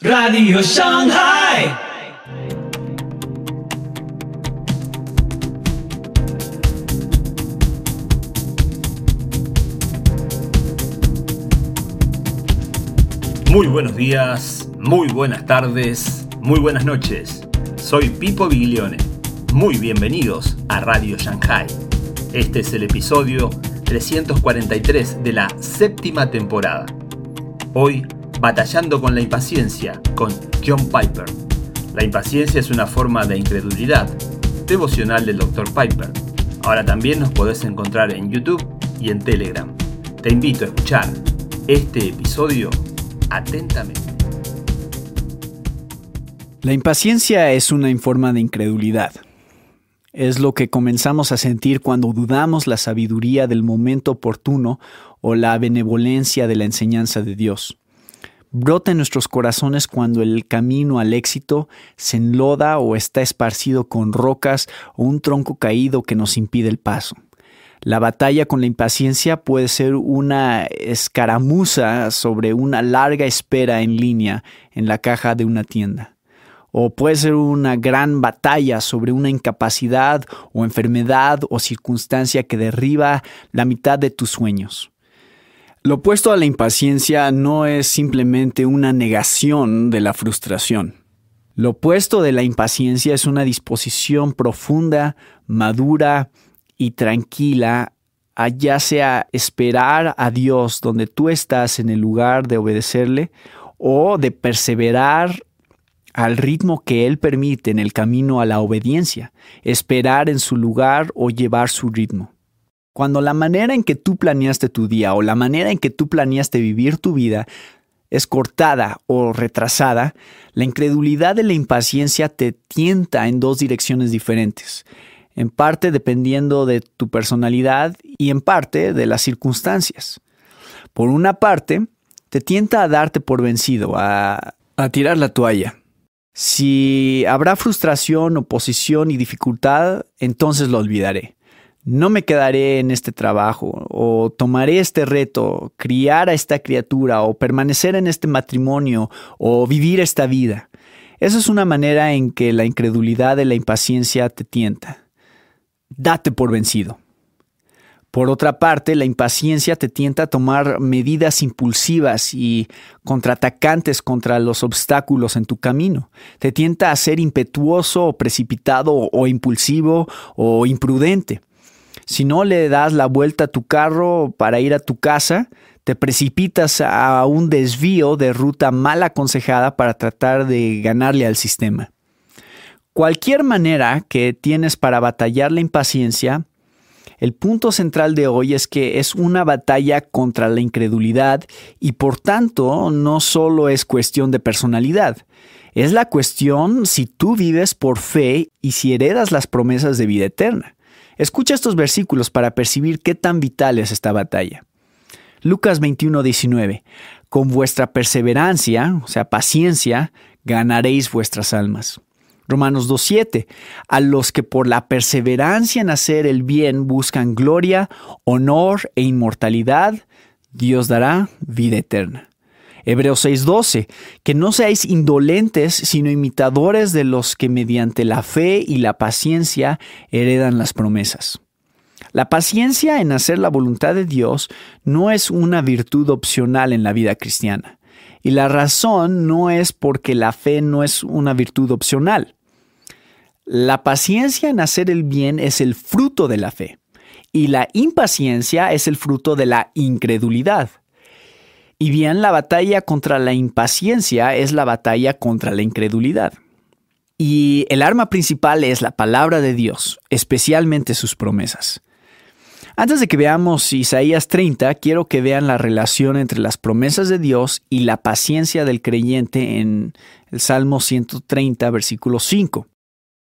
Radio Shanghai. Muy buenos días, muy buenas tardes, muy buenas noches. Soy Pipo Biglione. Muy bienvenidos a Radio Shanghai. Este es el episodio 343 de la séptima temporada. Hoy Batallando con la impaciencia, con John Piper. La impaciencia es una forma de incredulidad, devocional del Dr. Piper. Ahora también nos podés encontrar en YouTube y en Telegram. Te invito a escuchar este episodio atentamente. La impaciencia es una forma de incredulidad. Es lo que comenzamos a sentir cuando dudamos la sabiduría del momento oportuno o la benevolencia de la enseñanza de Dios brota en nuestros corazones cuando el camino al éxito se enloda o está esparcido con rocas o un tronco caído que nos impide el paso. La batalla con la impaciencia puede ser una escaramuza sobre una larga espera en línea en la caja de una tienda. O puede ser una gran batalla sobre una incapacidad o enfermedad o circunstancia que derriba la mitad de tus sueños. Lo opuesto a la impaciencia no es simplemente una negación de la frustración. Lo opuesto de la impaciencia es una disposición profunda, madura y tranquila a ya sea esperar a Dios donde tú estás en el lugar de obedecerle o de perseverar al ritmo que Él permite en el camino a la obediencia, esperar en su lugar o llevar su ritmo. Cuando la manera en que tú planeaste tu día o la manera en que tú planeaste vivir tu vida es cortada o retrasada, la incredulidad de la impaciencia te tienta en dos direcciones diferentes, en parte dependiendo de tu personalidad y en parte de las circunstancias. Por una parte, te tienta a darte por vencido, a, a tirar la toalla. Si habrá frustración, oposición y dificultad, entonces lo olvidaré no me quedaré en este trabajo, o tomaré este reto, criar a esta criatura, o permanecer en este matrimonio, o vivir esta vida. Esa es una manera en que la incredulidad de la impaciencia te tienta. Date por vencido. Por otra parte, la impaciencia te tienta a tomar medidas impulsivas y contraatacantes contra los obstáculos en tu camino. Te tienta a ser impetuoso o precipitado o impulsivo o imprudente. Si no le das la vuelta a tu carro para ir a tu casa, te precipitas a un desvío de ruta mal aconsejada para tratar de ganarle al sistema. Cualquier manera que tienes para batallar la impaciencia, el punto central de hoy es que es una batalla contra la incredulidad y por tanto no solo es cuestión de personalidad, es la cuestión si tú vives por fe y si heredas las promesas de vida eterna. Escucha estos versículos para percibir qué tan vital es esta batalla. Lucas 21, 19. Con vuestra perseverancia, o sea, paciencia, ganaréis vuestras almas. Romanos 2.7. A los que por la perseverancia en hacer el bien buscan gloria, honor e inmortalidad, Dios dará vida eterna. Hebreos 6:12, que no seáis indolentes, sino imitadores de los que mediante la fe y la paciencia heredan las promesas. La paciencia en hacer la voluntad de Dios no es una virtud opcional en la vida cristiana. Y la razón no es porque la fe no es una virtud opcional. La paciencia en hacer el bien es el fruto de la fe y la impaciencia es el fruto de la incredulidad. Y bien, la batalla contra la impaciencia es la batalla contra la incredulidad. Y el arma principal es la palabra de Dios, especialmente sus promesas. Antes de que veamos Isaías 30, quiero que vean la relación entre las promesas de Dios y la paciencia del creyente en el Salmo 130, versículo 5.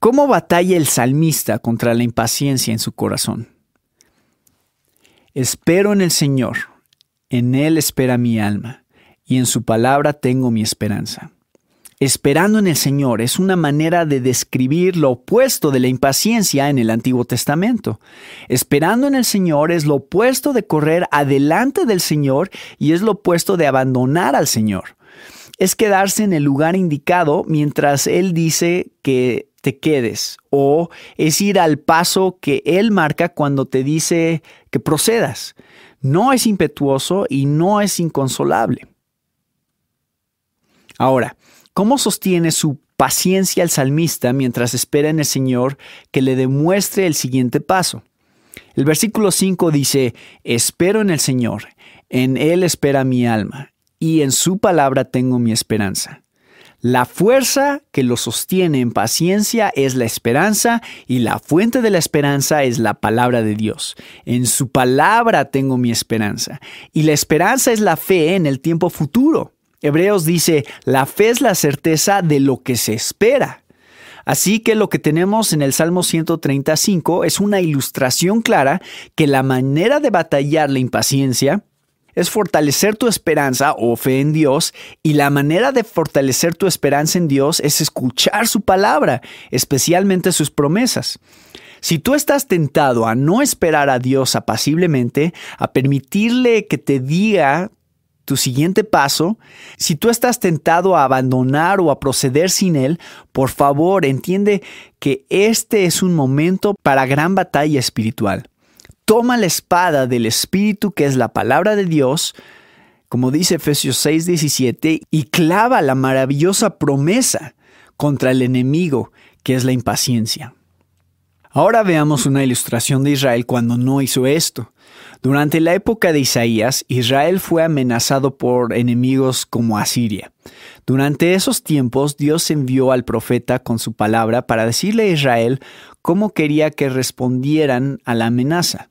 ¿Cómo batalla el salmista contra la impaciencia en su corazón? Espero en el Señor en Él espera mi alma, y en su palabra tengo mi esperanza. Esperando en el Señor es una manera de describir lo opuesto de la impaciencia en el Antiguo Testamento. Esperando en el Señor es lo opuesto de correr adelante del Señor y es lo opuesto de abandonar al Señor. es quedarse en el lugar indicado mientras Él dice que te quedes o es ir al paso que Él marca cuando te dice que procedas. No es impetuoso y no es inconsolable. Ahora, ¿cómo sostiene su paciencia el salmista mientras espera en el Señor que le demuestre el siguiente paso? El versículo 5 dice, espero en el Señor, en Él espera mi alma, y en su palabra tengo mi esperanza. La fuerza que lo sostiene en paciencia es la esperanza y la fuente de la esperanza es la palabra de Dios. En su palabra tengo mi esperanza. Y la esperanza es la fe en el tiempo futuro. Hebreos dice, la fe es la certeza de lo que se espera. Así que lo que tenemos en el Salmo 135 es una ilustración clara que la manera de batallar la impaciencia es fortalecer tu esperanza o fe en Dios y la manera de fortalecer tu esperanza en Dios es escuchar su palabra, especialmente sus promesas. Si tú estás tentado a no esperar a Dios apaciblemente, a permitirle que te diga tu siguiente paso, si tú estás tentado a abandonar o a proceder sin Él, por favor entiende que este es un momento para gran batalla espiritual toma la espada del Espíritu, que es la palabra de Dios, como dice Efesios 6:17, y clava la maravillosa promesa contra el enemigo, que es la impaciencia. Ahora veamos una ilustración de Israel cuando no hizo esto. Durante la época de Isaías, Israel fue amenazado por enemigos como Asiria. Durante esos tiempos, Dios envió al profeta con su palabra para decirle a Israel cómo quería que respondieran a la amenaza.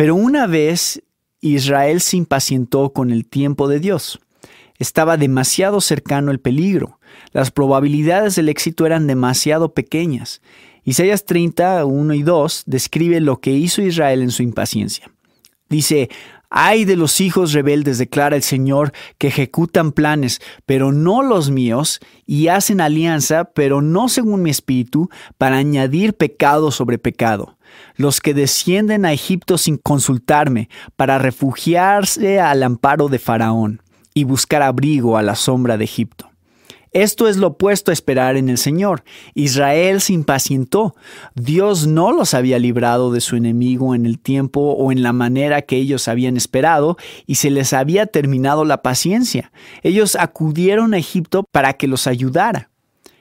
Pero una vez Israel se impacientó con el tiempo de Dios. Estaba demasiado cercano el peligro. Las probabilidades del éxito eran demasiado pequeñas. Isaías 30, 1 y 2 describe lo que hizo Israel en su impaciencia. Dice, Ay de los hijos rebeldes, declara el Señor, que ejecutan planes, pero no los míos, y hacen alianza, pero no según mi espíritu, para añadir pecado sobre pecado los que descienden a Egipto sin consultarme, para refugiarse al amparo de Faraón y buscar abrigo a la sombra de Egipto. Esto es lo opuesto a esperar en el Señor. Israel se impacientó. Dios no los había librado de su enemigo en el tiempo o en la manera que ellos habían esperado y se les había terminado la paciencia. Ellos acudieron a Egipto para que los ayudara.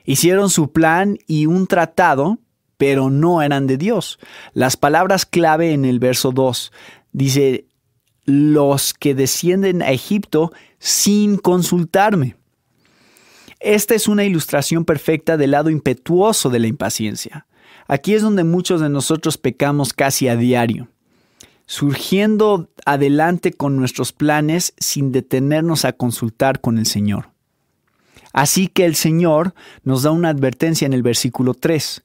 Hicieron su plan y un tratado pero no eran de Dios. Las palabras clave en el verso 2 dice, los que descienden a Egipto sin consultarme. Esta es una ilustración perfecta del lado impetuoso de la impaciencia. Aquí es donde muchos de nosotros pecamos casi a diario, surgiendo adelante con nuestros planes sin detenernos a consultar con el Señor. Así que el Señor nos da una advertencia en el versículo 3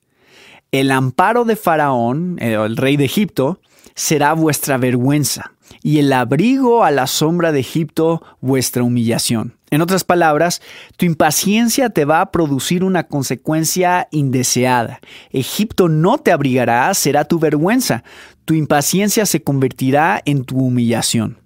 el amparo de Faraón, eh, el rey de Egipto, será vuestra vergüenza, y el abrigo a la sombra de Egipto vuestra humillación. En otras palabras, tu impaciencia te va a producir una consecuencia indeseada. Egipto no te abrigará, será tu vergüenza. Tu impaciencia se convertirá en tu humillación.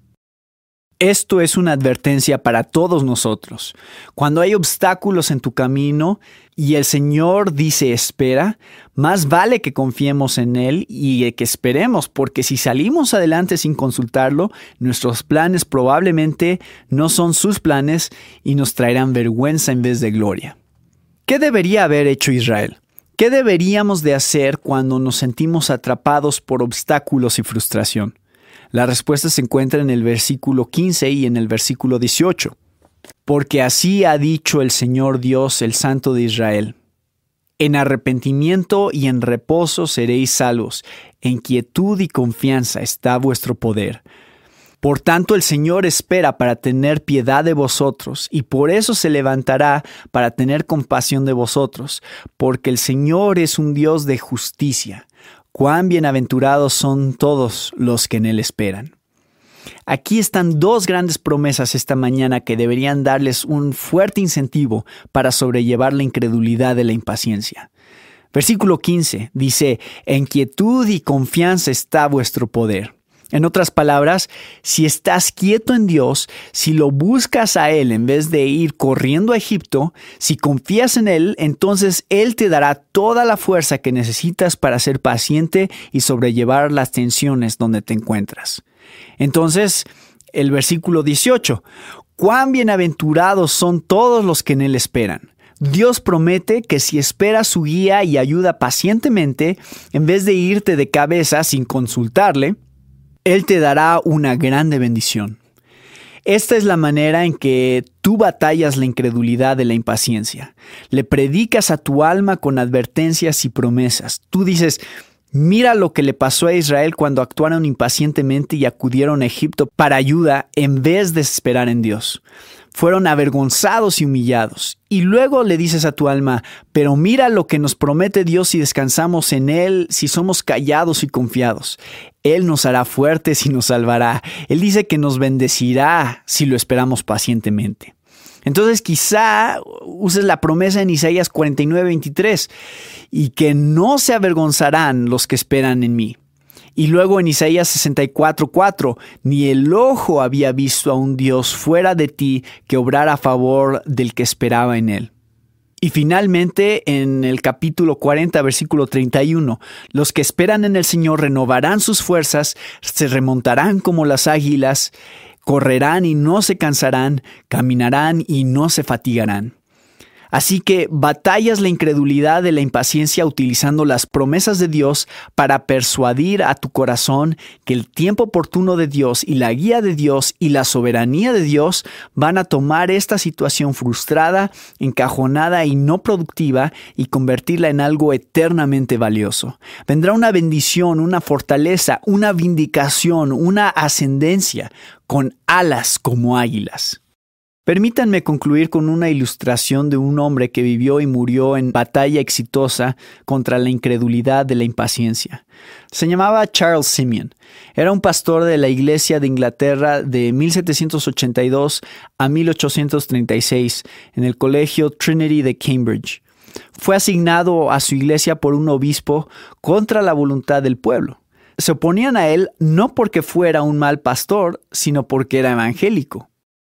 Esto es una advertencia para todos nosotros. Cuando hay obstáculos en tu camino y el Señor dice espera, más vale que confiemos en Él y que esperemos, porque si salimos adelante sin consultarlo, nuestros planes probablemente no son sus planes y nos traerán vergüenza en vez de gloria. ¿Qué debería haber hecho Israel? ¿Qué deberíamos de hacer cuando nos sentimos atrapados por obstáculos y frustración? La respuesta se encuentra en el versículo 15 y en el versículo 18. Porque así ha dicho el Señor Dios, el Santo de Israel. En arrepentimiento y en reposo seréis salvos, en quietud y confianza está vuestro poder. Por tanto el Señor espera para tener piedad de vosotros, y por eso se levantará para tener compasión de vosotros, porque el Señor es un Dios de justicia cuán bienaventurados son todos los que en Él esperan. Aquí están dos grandes promesas esta mañana que deberían darles un fuerte incentivo para sobrellevar la incredulidad de la impaciencia. Versículo 15 dice, En quietud y confianza está vuestro poder. En otras palabras, si estás quieto en Dios, si lo buscas a Él en vez de ir corriendo a Egipto, si confías en Él, entonces Él te dará toda la fuerza que necesitas para ser paciente y sobrellevar las tensiones donde te encuentras. Entonces, el versículo 18, cuán bienaventurados son todos los que en Él esperan. Dios promete que si esperas su guía y ayuda pacientemente, en vez de irte de cabeza sin consultarle, Él te dará una grande bendición. Esta es la manera en que tú batallas la incredulidad de la impaciencia. Le predicas a tu alma con advertencias y promesas. Tú dices, Mira lo que le pasó a Israel cuando actuaron impacientemente y acudieron a Egipto para ayuda en vez de esperar en Dios. Fueron avergonzados y humillados. Y luego le dices a tu alma, pero mira lo que nos promete Dios si descansamos en Él, si somos callados y confiados. Él nos hará fuertes y nos salvará. Él dice que nos bendecirá si lo esperamos pacientemente. Entonces quizá uses la promesa en Isaías 49, 23, y que no se avergonzarán los que esperan en mí. Y luego en Isaías 64, 4, ni el ojo había visto a un Dios fuera de ti que obrara a favor del que esperaba en él. Y finalmente, en el capítulo 40, versículo 31, los que esperan en el Señor renovarán sus fuerzas, se remontarán como las águilas, correrán y no se cansarán, caminarán y no se fatigarán. Así que batallas la incredulidad de la impaciencia utilizando las promesas de Dios para persuadir a tu corazón que el tiempo oportuno de Dios y la guía de Dios y la soberanía de Dios van a tomar esta situación frustrada, encajonada y no productiva y convertirla en algo eternamente valioso. Vendrá una bendición, una fortaleza, una vindicación, una ascendencia con alas como águilas. Permítanme concluir con una ilustración de un hombre que vivió y murió en batalla exitosa contra la incredulidad de la impaciencia. Se llamaba Charles Simeon. Era un pastor de la Iglesia de Inglaterra de 1782 a 1836 en el Colegio Trinity de Cambridge. Fue asignado a su iglesia por un obispo contra la voluntad del pueblo. Se oponían a él no porque fuera un mal pastor, sino porque era evangélico.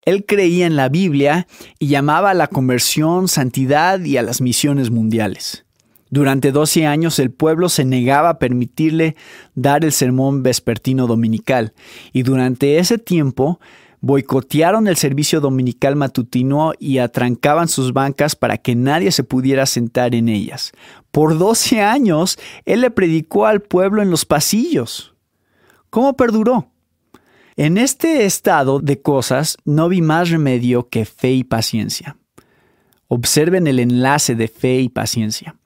Él creía en la Biblia y llamaba a la conversión, santidad y a las misiones mundiales. Durante 12 años el pueblo se negaba a permitirle dar el sermón vespertino dominical y durante ese tiempo boicotearon el servicio dominical matutino y atrancaban sus bancas para que nadie se pudiera sentar en ellas. Por 12 años él le predicó al pueblo en los pasillos. ¿Cómo perduró? En este estado de cosas no vi más remedio que fe y paciencia. Observen el enlace de fe y paciencia.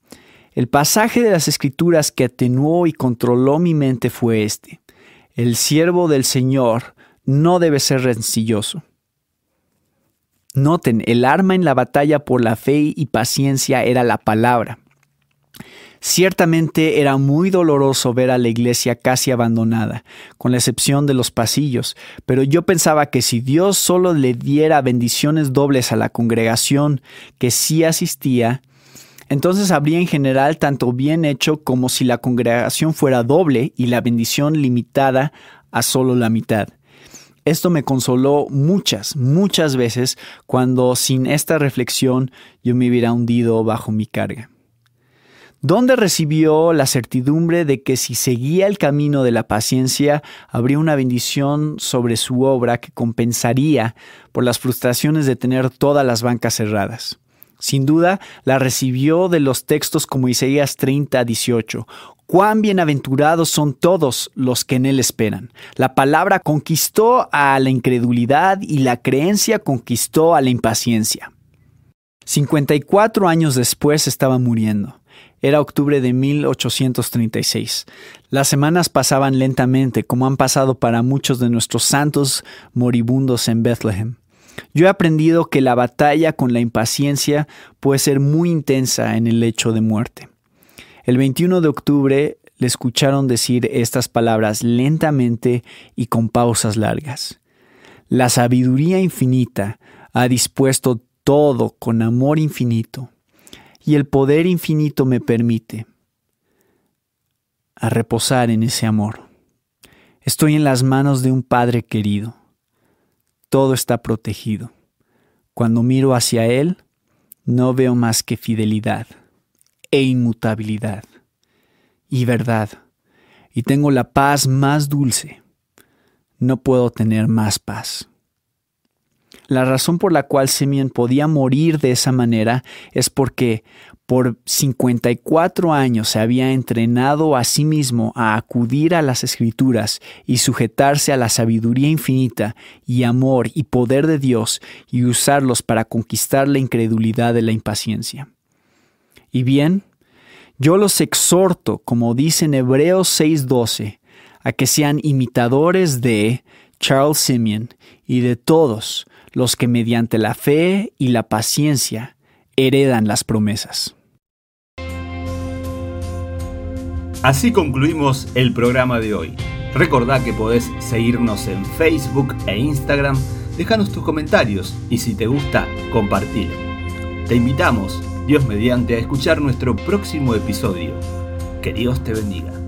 El pasaje de las escrituras que atenuó y controló mi mente fue este. El siervo del Señor no debe ser rencilloso. Noten, el arma en la batalla por la fe y paciencia era la palabra. Ciertamente era muy doloroso ver a la iglesia casi abandonada, con la excepción de los pasillos, pero yo pensaba que si Dios solo le diera bendiciones dobles a la congregación que sí asistía, entonces habría en general tanto bien hecho como si la congregación fuera doble y la bendición limitada a solo la mitad. Esto me consoló muchas, muchas veces cuando sin esta reflexión yo me hubiera hundido bajo mi carga donde recibió la certidumbre de que si seguía el camino de la paciencia, habría una bendición sobre su obra que compensaría por las frustraciones de tener todas las bancas cerradas. Sin duda, la recibió de los textos como Isaías 30, 18. Cuán bienaventurados son todos los que en él esperan. La palabra conquistó a la incredulidad y la creencia conquistó a la impaciencia. 54 años después estaba muriendo. Era octubre de 1836. Las semanas pasaban lentamente, como han pasado para muchos de nuestros santos moribundos en Bethlehem. Yo he aprendido que la batalla con la impaciencia puede ser muy intensa en el lecho de muerte. El 21 de octubre le escucharon decir estas palabras lentamente y con pausas largas. La sabiduría infinita ha dispuesto todo con amor infinito y el poder infinito me permite a reposar en ese amor. Estoy en las manos de un Padre querido. Todo está protegido. Cuando miro hacia Él, no veo más que fidelidad e inmutabilidad y verdad, y tengo la paz más dulce. No puedo tener más paz. La razón por la cual Simeon podía morir de esa manera es porque por 54 años se había entrenado a sí mismo a acudir a las escrituras y sujetarse a la sabiduría infinita y amor y poder de Dios y usarlos para conquistar la incredulidad de la impaciencia. Y bien, yo los exhorto, como dice en Hebreos 6:12, a que sean imitadores de Charles Simeon y de todos los que mediante la fe y la paciencia heredan las promesas. Así concluimos el programa de hoy. Recordá que podés seguirnos en Facebook e Instagram, dejanos tus comentarios y si te gusta, compartilo. Te invitamos, Dios mediante, a escuchar nuestro próximo episodio. Que Dios te bendiga.